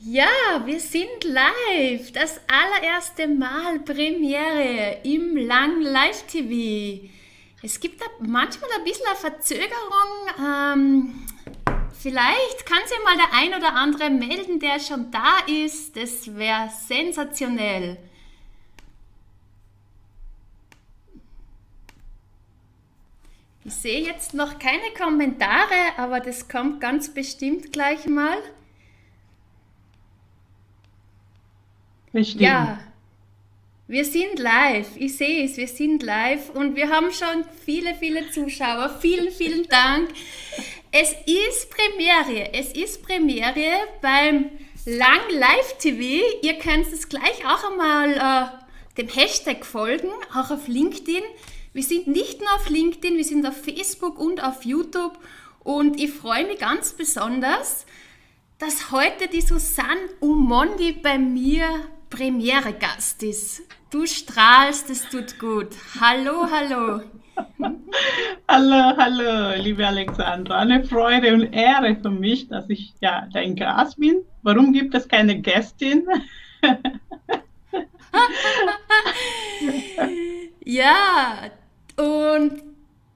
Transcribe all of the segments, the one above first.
Ja, wir sind live. Das allererste Mal Premiere im Lang Live TV. Es gibt da manchmal ein bisschen eine Verzögerung. Ähm, vielleicht kann sich mal der ein oder andere melden, der schon da ist. Das wäre sensationell. Ich sehe jetzt noch keine Kommentare, aber das kommt ganz bestimmt gleich mal. Bestimmt. Ja, wir sind live. Ich sehe es, wir sind live und wir haben schon viele, viele Zuschauer. Vielen, vielen Dank. Es ist Premiere. Es ist Premiere beim Lang Live TV. Ihr könnt es gleich auch einmal äh, dem Hashtag folgen, auch auf LinkedIn. Wir sind nicht nur auf LinkedIn, wir sind auf Facebook und auf YouTube. Und ich freue mich ganz besonders, dass heute die Susanne Umondi bei mir Premiere-Gast ist. Du strahlst, es tut gut. Hallo, hallo. hallo, hallo, liebe Alexandra. Eine Freude und Ehre für mich, dass ich ja dein Gast bin. Warum gibt es keine Gästin? ja, und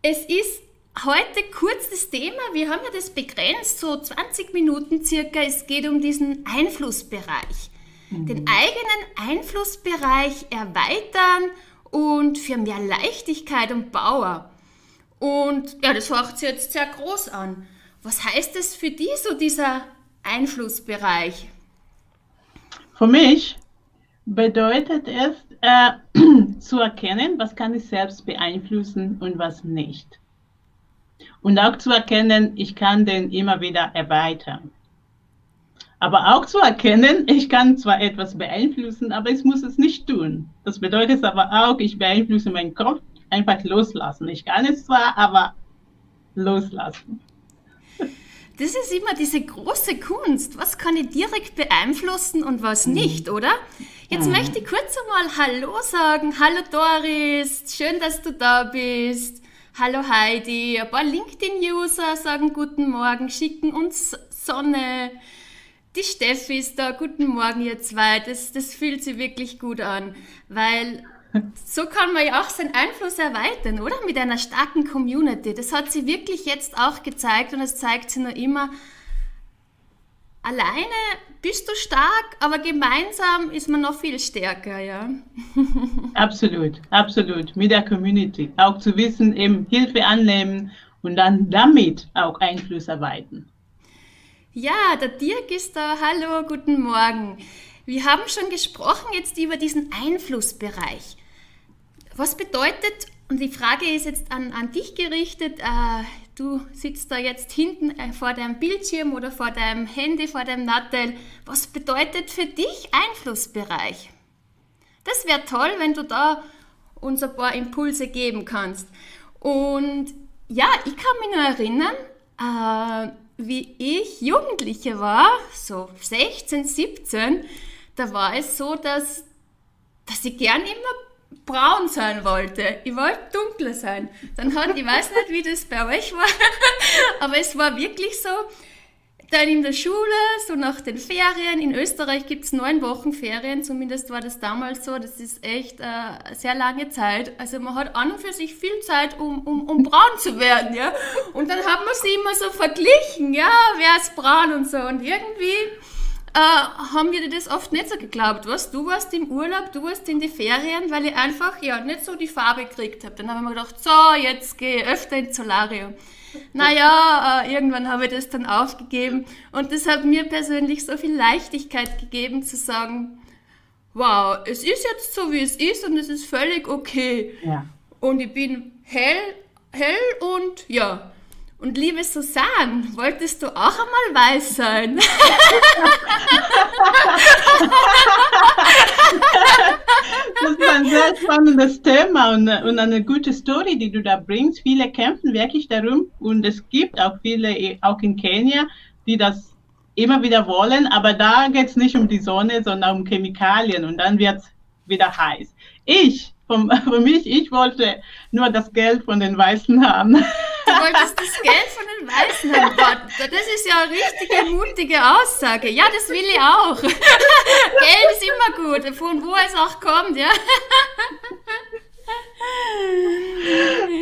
es ist heute kurz das Thema. Wir haben ja das begrenzt, so 20 Minuten circa. Es geht um diesen Einflussbereich den eigenen Einflussbereich erweitern und für mehr Leichtigkeit und Power. Und ja, das hört sich jetzt sehr groß an. Was heißt das für dich, so dieser Einflussbereich? Für mich bedeutet es äh, zu erkennen, was kann ich selbst beeinflussen und was nicht. Und auch zu erkennen, ich kann den immer wieder erweitern aber auch zu erkennen, ich kann zwar etwas beeinflussen, aber ich muss es nicht tun. Das bedeutet aber auch, ich beeinflusse meinen Kopf, einfach loslassen. Ich kann es zwar, aber loslassen. Das ist immer diese große Kunst. Was kann ich direkt beeinflussen und was mhm. nicht, oder? Jetzt mhm. möchte ich kurz einmal Hallo sagen. Hallo Doris, schön, dass du da bist. Hallo Heidi. Ein paar LinkedIn-User sagen Guten Morgen, schicken uns Sonne. Die Steffi ist da. Guten Morgen, ihr zwei. Das, das fühlt sich wirklich gut an, weil so kann man ja auch seinen Einfluss erweitern, oder? Mit einer starken Community. Das hat sie wirklich jetzt auch gezeigt und es zeigt sie noch immer. Alleine bist du stark, aber gemeinsam ist man noch viel stärker, ja. Absolut, absolut. Mit der Community. Auch zu wissen, eben Hilfe annehmen und dann damit auch Einfluss erweitern. Ja, der Dirk ist da. Hallo, guten Morgen. Wir haben schon gesprochen jetzt über diesen Einflussbereich. Was bedeutet, und die Frage ist jetzt an, an dich gerichtet, äh, du sitzt da jetzt hinten äh, vor deinem Bildschirm oder vor deinem Handy, vor deinem Nattel. Was bedeutet für dich Einflussbereich? Das wäre toll, wenn du da uns ein paar Impulse geben kannst. Und ja, ich kann mich nur erinnern, äh, wie ich Jugendliche war, so 16, 17, da war es so, dass, dass ich gern immer braun sein wollte. Ich wollte dunkler sein. Dann hat, ich weiß nicht, wie das bei euch war, aber es war wirklich so, dann in der Schule, so nach den Ferien. In Österreich gibt es neun Wochen Ferien, zumindest war das damals so. Das ist echt äh, sehr lange Zeit. Also man hat an und für sich viel Zeit, um, um, um braun zu werden. Ja? Und dann hat man sie immer so verglichen, ja, wer ist braun und so. Und irgendwie äh, haben wir das oft nicht so geglaubt. Was? Du warst im Urlaub, du warst in die Ferien, weil ich einfach ja nicht so die Farbe gekriegt habe. Dann habe ich mir gedacht, so, jetzt gehe ich öfter ins Solarium. Naja, äh, irgendwann habe ich das dann aufgegeben und das hat mir persönlich so viel Leichtigkeit gegeben zu sagen, wow, es ist jetzt so, wie es ist und es ist völlig okay. Ja. Und ich bin hell, hell und ja, und liebe Susanne, wolltest du auch einmal weiß sein? das ist ein sehr spannendes Thema und, eine gute Story, die du da bringst. Viele kämpfen wirklich darum und es gibt auch viele, auch in Kenia, die das immer wieder wollen, aber da geht es nicht um die Sonne, sondern um Chemikalien und dann wird es wieder heiß. Ich, vom, für mich, ich wollte nur das Geld von den Weißen haben. Du wolltest das Geld von den Weißen haben. Das ist ja eine richtige mutige Aussage. Ja, das will ich auch. Geld ist immer gut, von wo es auch kommt, ja.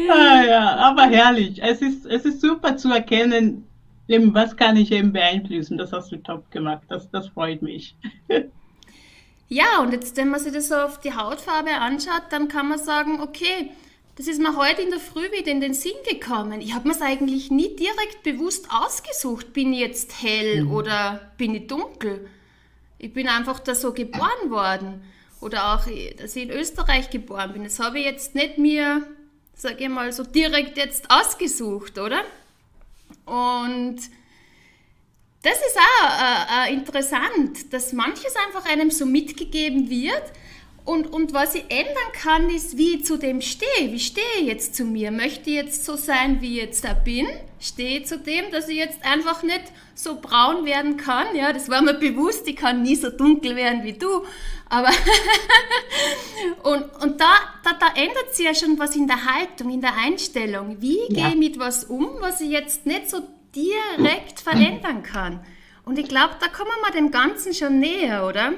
ah, ja, aber herrlich. Es ist, es ist super zu erkennen, eben, was kann ich eben beeinflussen. Das hast du top gemacht. Das, das freut mich. ja, und jetzt, wenn man sich das so auf die Hautfarbe anschaut, dann kann man sagen, okay, das ist mir heute in der Früh wieder in den Sinn gekommen. Ich habe mir es eigentlich nie direkt bewusst ausgesucht. Bin ich jetzt hell mhm. oder bin ich dunkel? Ich bin einfach da so geboren worden. Oder auch, dass ich in Österreich geboren bin. Das habe ich jetzt nicht mir, sage ich mal, so direkt jetzt ausgesucht, oder? Und das ist auch äh, äh, interessant, dass manches einfach einem so mitgegeben wird und, und was ich ändern kann, ist, wie ich zu dem stehe. Wie stehe ich jetzt zu mir? Möchte ich jetzt so sein, wie ich jetzt da bin? Stehe ich zu dem, dass ich jetzt einfach nicht so braun werden kann? Ja, das war mir bewusst, ich kann nie so dunkel werden wie du. Aber und, und da, da, da ändert sich ja schon was in der Haltung, in der Einstellung. Wie ja. gehe ich mit was um, was ich jetzt nicht so direkt verändern kann? Und ich glaube, da kommen wir dem Ganzen schon näher, oder?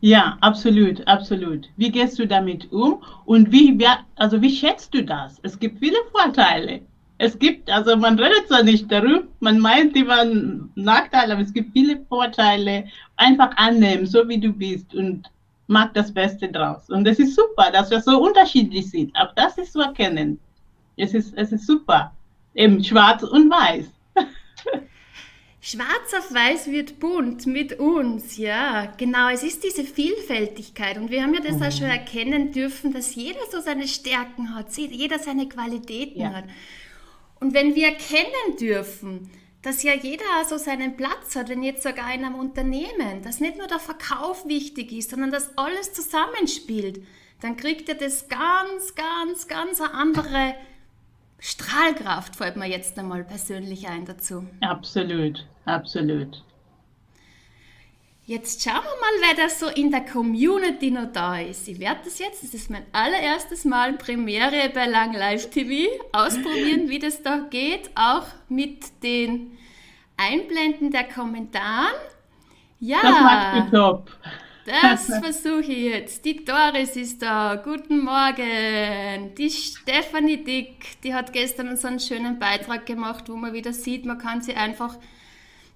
Ja, absolut, absolut. Wie gehst du damit um und wie, also wie schätzt du das? Es gibt viele Vorteile. Es gibt, also man redet zwar nicht darüber, man meint immer Nachteile, aber es gibt viele Vorteile. Einfach annehmen, so wie du bist und mach das Beste draus. Und es ist super, dass wir so unterschiedlich sind. Auch das ist zu erkennen. Es ist, es ist super. Eben schwarz und weiß. Schwarz auf Weiß wird bunt mit uns, ja, genau. Es ist diese Vielfältigkeit und wir haben ja das mhm. auch schon erkennen dürfen, dass jeder so seine Stärken hat, jeder seine Qualitäten ja. hat. Und wenn wir erkennen dürfen, dass ja jeder so seinen Platz hat, wenn jetzt sogar in einem Unternehmen, dass nicht nur der Verkauf wichtig ist, sondern dass alles zusammenspielt, dann kriegt er das ganz, ganz, ganz eine andere Strahlkraft fällt mir jetzt einmal persönlich ein dazu. Absolut, absolut. Jetzt schauen wir mal, wer da so in der Community noch da ist. Ich werde das jetzt, das ist mein allererstes Mal Premiere bei Lang Live TV, ausprobieren, wie das da geht, auch mit den Einblenden der Kommentaren. Ja, das macht top. Das versuche ich jetzt. Die Doris ist da. Guten Morgen. Die Stefanie Dick, die hat gestern so einen schönen Beitrag gemacht, wo man wieder sieht, man kann sie einfach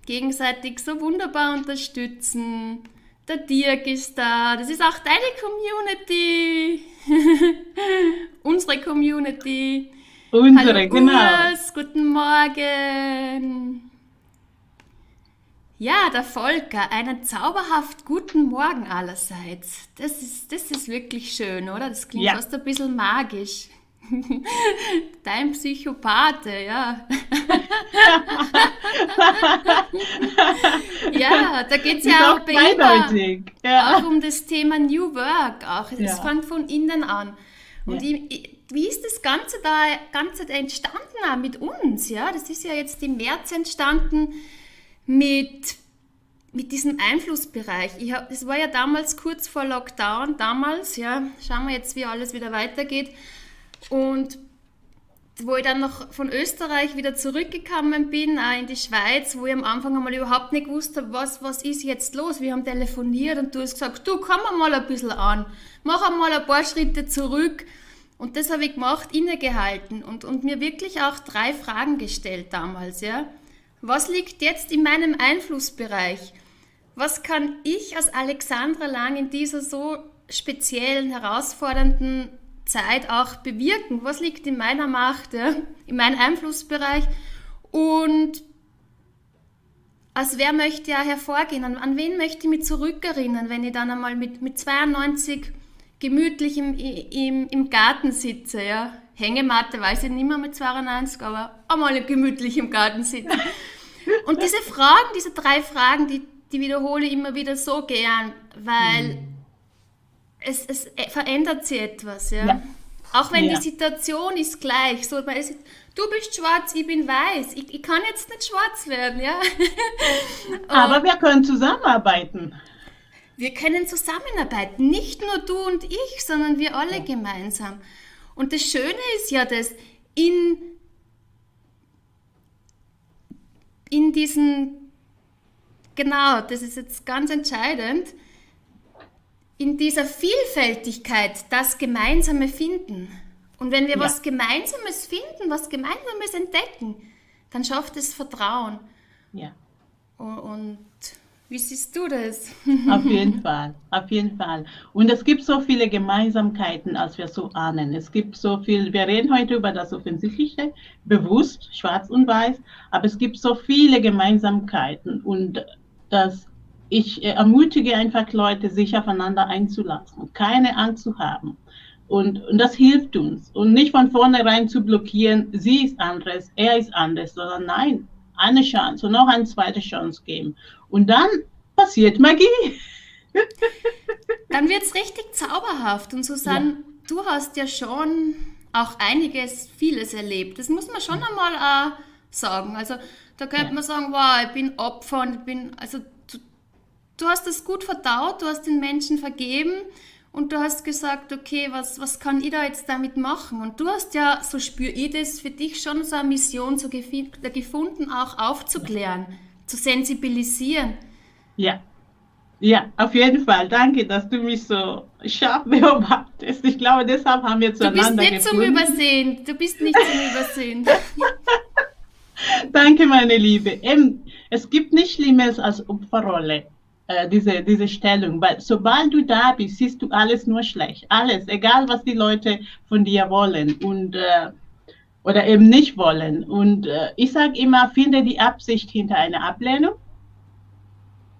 gegenseitig so wunderbar unterstützen. Der Dirk ist da. Das ist auch deine Community. Unsere Community. Unsere, Hallo, genau. Urs, guten Morgen. Ja, der Volker, einen zauberhaft guten Morgen allerseits. Das ist, das ist wirklich schön, oder? Das klingt ja. fast ein bisschen magisch. Dein Psychopathe, ja. ja, da geht es ja auch bei ihm ja. auch um das Thema New Work. Auch. Das ja. fängt von innen an. Und ja. ich, wie ist das Ganze da Ganze entstanden mit uns? Ja, das ist ja jetzt im März entstanden mit, mit diesem Einflussbereich. Ich hab, das war ja damals kurz vor Lockdown, damals, ja, schauen wir jetzt, wie alles wieder weitergeht. Und wo ich dann noch von Österreich wieder zurückgekommen bin, auch in die Schweiz, wo ich am Anfang einmal überhaupt nicht wusste, was, was ist jetzt los. Wir haben telefoniert und du hast gesagt, du komm mal ein bisschen an, mach einmal ein paar Schritte zurück. Und das habe ich gemacht, innegehalten und, und mir wirklich auch drei Fragen gestellt damals, ja. Was liegt jetzt in meinem Einflussbereich? Was kann ich als Alexandra Lang in dieser so speziellen, herausfordernden Zeit auch bewirken? Was liegt in meiner Macht, ja? in meinem Einflussbereich? Und als wer möchte ja hervorgehen? An, an, wen möchte ich mich zurückerinnern, wenn ich dann einmal mit, mit 92 gemütlich im, im, im Garten sitze? Ja? Hängematte weiß ich nicht mehr mit 92, aber einmal gemütlich im Garten sitzen. Und diese Fragen, diese drei Fragen, die, die wiederhole ich immer wieder so gern, weil mhm. es, es verändert sich etwas. Ja? ja. Auch wenn ja. die Situation ist gleich. So, ist, du bist schwarz, ich bin weiß. Ich, ich kann jetzt nicht schwarz werden. Ja? Aber wir können zusammenarbeiten. Wir können zusammenarbeiten. Nicht nur du und ich, sondern wir alle ja. gemeinsam. Und das Schöne ist ja, dass in in diesen, genau, das ist jetzt ganz entscheidend, in dieser Vielfältigkeit das Gemeinsame finden. Und wenn wir ja. was Gemeinsames finden, was Gemeinsames entdecken, dann schafft es Vertrauen. Ja. Und, und wie siehst du das? Auf jeden Fall, auf jeden Fall. Und es gibt so viele Gemeinsamkeiten, als wir so ahnen. Es gibt so viel, wir reden heute über das Offensichtliche, bewusst, schwarz und weiß, aber es gibt so viele Gemeinsamkeiten und das, ich ermutige einfach Leute, sich aufeinander einzulassen, keine Angst zu haben. Und, und das hilft uns. Und nicht von vornherein zu blockieren, sie ist anders, er ist anders, sondern nein, eine Chance und noch eine zweite Chance geben. Und dann passiert Magie. dann wird es richtig zauberhaft. Und Susanne, ja. du hast ja schon auch einiges, vieles erlebt. Das muss man schon einmal auch sagen. Also da könnte ja. man sagen, wow, ich bin Opfer und ich bin, also du, du hast das gut verdaut, du hast den Menschen vergeben und du hast gesagt, okay, was, was kann ich da jetzt damit machen? Und du hast ja, so spüre ich das, für dich schon so eine Mission so gefunden, auch aufzuklären, ja. Zu sensibilisieren. Ja, ja, auf jeden Fall. Danke, dass du mich so scharf beobachtest. Ich glaube, deshalb haben wir zueinander Du bist nicht gefunden. zum Übersehen. Du bist nicht zum Übersehen. Danke, meine Liebe. Es gibt nichts Schlimmes als Opferrolle. Äh, diese, diese Stellung, weil sobald du da bist, siehst du alles nur schlecht. Alles, egal was die Leute von dir wollen und äh, oder eben nicht wollen. Und äh, ich sage immer, finde die Absicht hinter einer Ablehnung.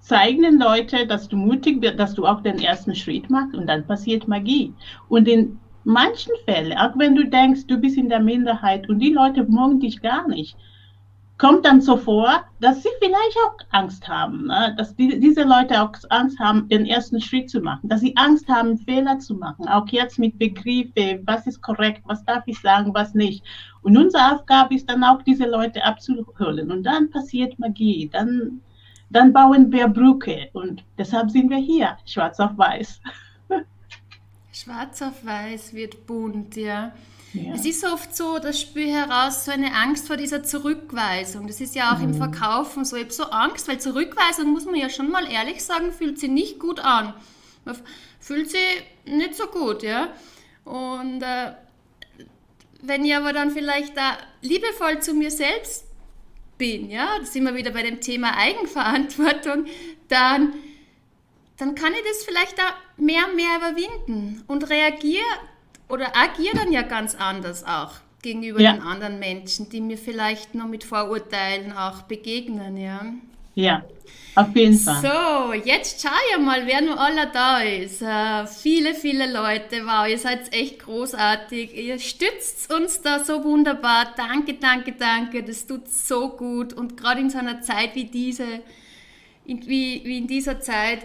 Zeigen den Leute, dass du mutig bist, dass du auch den ersten Schritt machst und dann passiert Magie. Und in manchen Fällen, auch wenn du denkst, du bist in der Minderheit und die Leute mögen dich gar nicht, kommt dann so vor, dass sie vielleicht auch Angst haben, ne? dass die, diese Leute auch Angst haben, den ersten Schritt zu machen, dass sie Angst haben, Fehler zu machen, auch jetzt mit Begriffe, was ist korrekt, was darf ich sagen, was nicht. Und unsere Aufgabe ist dann auch, diese Leute abzuholen. Und dann passiert Magie, dann, dann bauen wir Brücke. Und deshalb sind wir hier, schwarz auf weiß. Schwarz auf weiß wird bunt, ja. Ja. Es ist oft so, das spüre heraus, so eine Angst vor dieser Zurückweisung. Das ist ja auch mhm. im Verkaufen so. Ich habe so Angst, weil Zurückweisung, muss man ja schon mal ehrlich sagen, fühlt sich nicht gut an. Man fühlt sich nicht so gut, ja. Und äh, wenn ich aber dann vielleicht da liebevoll zu mir selbst bin, ja, da sind wir wieder bei dem Thema Eigenverantwortung, dann, dann kann ich das vielleicht da mehr und mehr überwinden und reagiere oder agiere dann ja ganz anders auch gegenüber ja. den anderen Menschen, die mir vielleicht noch mit Vorurteilen auch begegnen, ja. Ja, auf jeden Fall. So, jetzt schau ja mal, wer nur aller da ist. Uh, viele, viele Leute. Wow, ihr seid echt großartig. Ihr stützt uns da so wunderbar. Danke, danke, danke. Das tut so gut. Und gerade in so einer Zeit wie diese, in, wie, wie in dieser Zeit,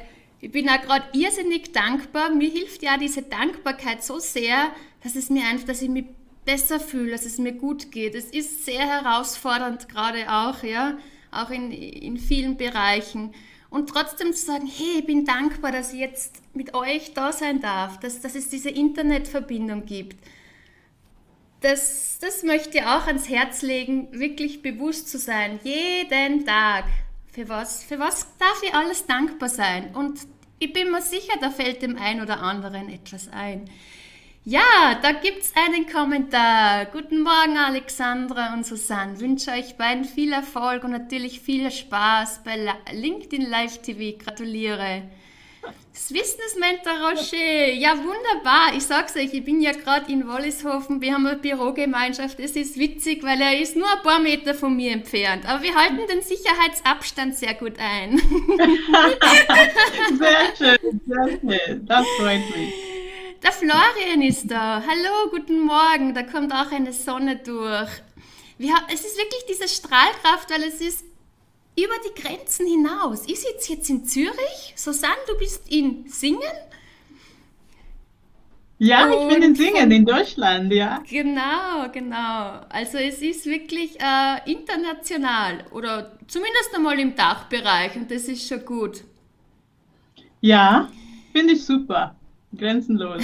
ich bin auch gerade irrsinnig dankbar. Mir hilft ja diese Dankbarkeit so sehr, dass es mir einfach, dass ich mich besser fühle, dass es mir gut geht. Es ist sehr herausfordernd gerade auch, ja, auch in, in vielen Bereichen. Und trotzdem zu sagen, hey, ich bin dankbar, dass ich jetzt mit euch da sein darf, dass, dass es diese Internetverbindung gibt. Das, das möchte ich auch ans Herz legen, wirklich bewusst zu sein, jeden Tag für was, für was darf ich alles dankbar sein? Und ich bin mir sicher, da fällt dem einen oder anderen etwas ein. Ja, da gibt es einen Kommentar. Guten Morgen, Alexandra und Susanne. Wünsche euch beiden viel Erfolg und natürlich viel Spaß bei LinkedIn Live TV. Gratuliere. Das Wissensmentor Rocher, ja wunderbar. Ich sag's euch, ich bin ja gerade in Wollishofen, wir haben eine Bürogemeinschaft. Es ist witzig, weil er ist nur ein paar Meter von mir entfernt. Aber wir halten den Sicherheitsabstand sehr gut ein. sehr schön, sehr schön. Das freut mich. Der Florian ist da. Hallo, guten Morgen. Da kommt auch eine Sonne durch. Wir, es ist wirklich diese Strahlkraft, weil es ist über die Grenzen hinaus. Ich sitze jetzt in Zürich. Susanne, du bist in Singen. Ja, Und ich bin in Singen, in Deutschland, ja. Genau, genau. Also es ist wirklich äh, international oder zumindest einmal im Dachbereich und das ist schon gut. Ja, finde ich super. Grenzenlos.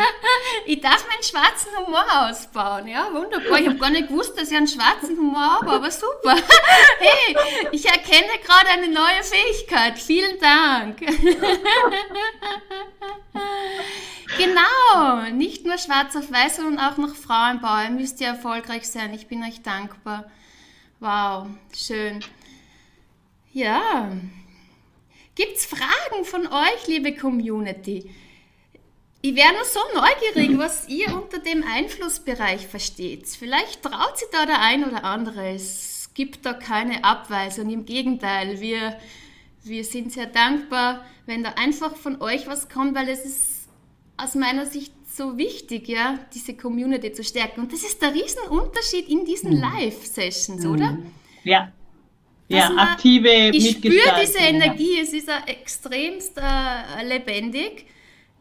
ich darf meinen schwarzen Humor ausbauen. Ja, wunderbar. Ich habe gar nicht gewusst, dass ich einen schwarzen Humor habe, aber super. Hey, ich erkenne gerade eine neue Fähigkeit. Vielen Dank. Genau, nicht nur schwarz auf weiß, sondern auch noch Frauenbau. Ihr müsst ja erfolgreich sein. Ich bin euch dankbar. Wow, schön. Ja. Gibt es Fragen von euch, liebe Community? Ich wäre nur so neugierig, was ihr unter dem Einflussbereich versteht. Vielleicht traut sich da der ein oder andere. Es gibt da keine Abweisung. Im Gegenteil, wir, wir sind sehr dankbar, wenn da einfach von euch was kommt, weil es ist aus meiner Sicht so wichtig, ja, diese Community zu stärken. Und das ist der Riesenunterschied in diesen mhm. Live-Sessions, oder? Mhm. Ja. ja, man, aktive Ich spüre diese Energie, ja. es ist extremst äh, lebendig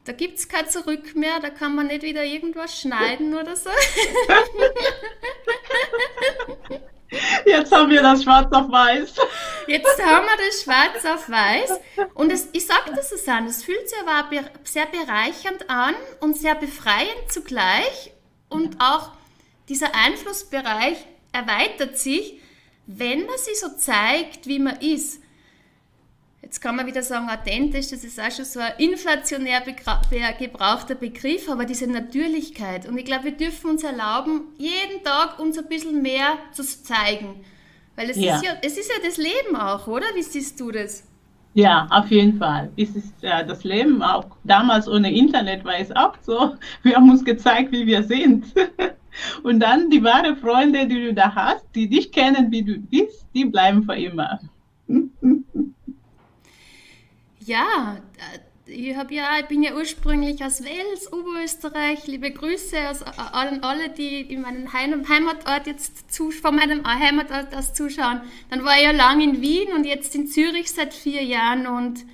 da gibt es kein Zurück mehr, da kann man nicht wieder irgendwas schneiden oder so. Jetzt haben wir das schwarz auf weiß. Jetzt haben wir das schwarz auf weiß. Und es, ich sage das, Susanne, es fühlt sich aber sehr bereichernd an und sehr befreiend zugleich. Und auch dieser Einflussbereich erweitert sich, wenn man sich so zeigt, wie man ist. Jetzt kann man wieder sagen, authentisch, das ist auch schon so ein inflationär gebrauchter Begriff, aber diese Natürlichkeit. Und ich glaube, wir dürfen uns erlauben, jeden Tag uns ein bisschen mehr zu zeigen. Weil es, ja. Ist, ja, es ist ja das Leben auch, oder? Wie siehst du das? Ja, auf jeden Fall. Es ist ja das Leben auch. Damals ohne Internet war es auch so. Wir haben uns gezeigt, wie wir sind. Und dann die wahren Freunde, die du da hast, die dich kennen, wie du bist, die bleiben für immer. Ja, äh, ich, hab ja, ich bin ja ursprünglich aus Wels, Oberösterreich. Liebe Grüße aus allen, alle, die in meinem Heimatort jetzt zu, von meinem Heimatort aus zuschauen. Dann war ich ja lang in Wien und jetzt in Zürich seit vier Jahren. Und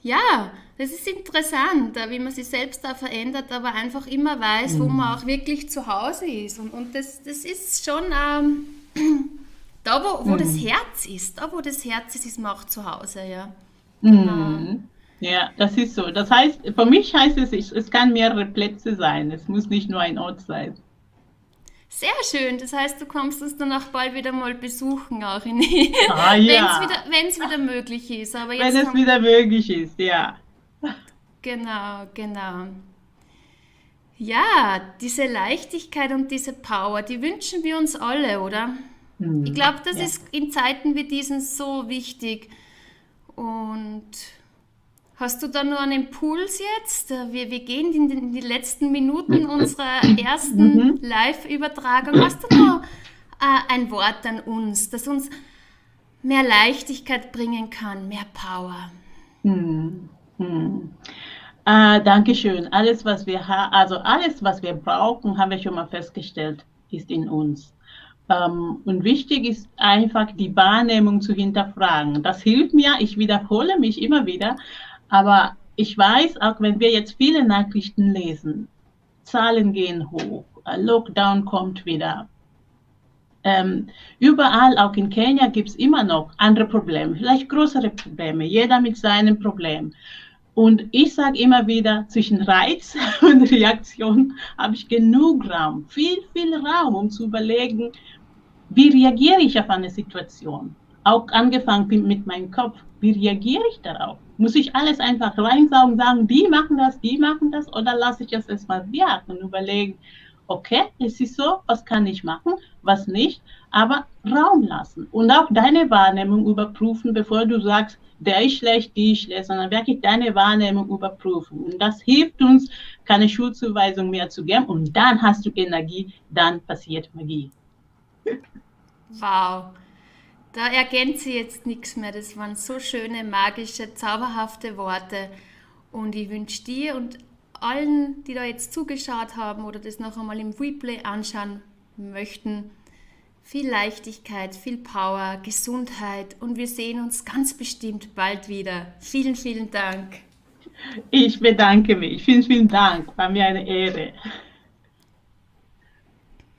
ja, das ist interessant, äh, wie man sich selbst da verändert, aber einfach immer weiß, wo man auch wirklich zu Hause ist. Und, und das, das ist schon ähm, da, wo, wo mhm. das Herz ist. Da, wo das Herz ist, ist man auch zu Hause, ja. Genau. Mhm. Ja, das ist so. Das heißt, für mich heißt es, es kann mehrere Plätze sein. Es muss nicht nur ein Ort sein. Sehr schön. Das heißt, du kommst uns dann auch bald wieder mal besuchen, auch in ah, ja. wenn es wieder, wieder möglich ist. Aber wenn es wieder möglich ist, ja. Genau, genau. Ja, diese Leichtigkeit und diese Power, die wünschen wir uns alle, oder? Mhm. Ich glaube, das ja. ist in Zeiten wie diesen so wichtig und hast du da nur einen Impuls jetzt? Wir, wir gehen in, in die letzten Minuten unserer ersten mhm. Live-Übertragung. Hast du noch äh, ein Wort an uns, das uns mehr Leichtigkeit bringen kann, mehr Power? Mhm. Mhm. Äh, Dankeschön. Alles, was wir haben, also alles, was wir brauchen, haben wir schon mal festgestellt, ist in uns. Ähm, und wichtig ist einfach die Wahrnehmung zu hinterfragen. Das hilft mir, ich wiederhole mich immer wieder, aber ich weiß, auch wenn wir jetzt viele Nachrichten lesen, Zahlen gehen hoch, Lockdown kommt wieder. Ähm, überall, auch in Kenia, gibt es immer noch andere Probleme, vielleicht größere Probleme, jeder mit seinem Problem. Und ich sage immer wieder, zwischen Reiz und Reaktion habe ich genug Raum, viel, viel Raum, um zu überlegen, wie reagiere ich auf eine Situation? Auch angefangen mit meinem Kopf. Wie reagiere ich darauf? Muss ich alles einfach reinsaugen, sagen, die machen das, die machen das, oder lasse ich es erstmal wirken und überlegen, okay, es ist so, was kann ich machen, was nicht, aber Raum lassen und auch deine Wahrnehmung überprüfen, bevor du sagst, der ist schlecht, die ist schlecht, sondern wirklich deine Wahrnehmung überprüfen. Und das hilft uns, keine Schulzuweisung mehr zu geben und dann hast du Energie, dann passiert Magie. Wow. Da ergänze ich jetzt nichts mehr. Das waren so schöne, magische, zauberhafte Worte. Und ich wünsche dir und allen, die da jetzt zugeschaut haben oder das noch einmal im Replay anschauen möchten, viel Leichtigkeit, viel Power, Gesundheit und wir sehen uns ganz bestimmt bald wieder. Vielen, vielen Dank. Ich bedanke mich. Vielen, vielen Dank. War mir eine Ehre.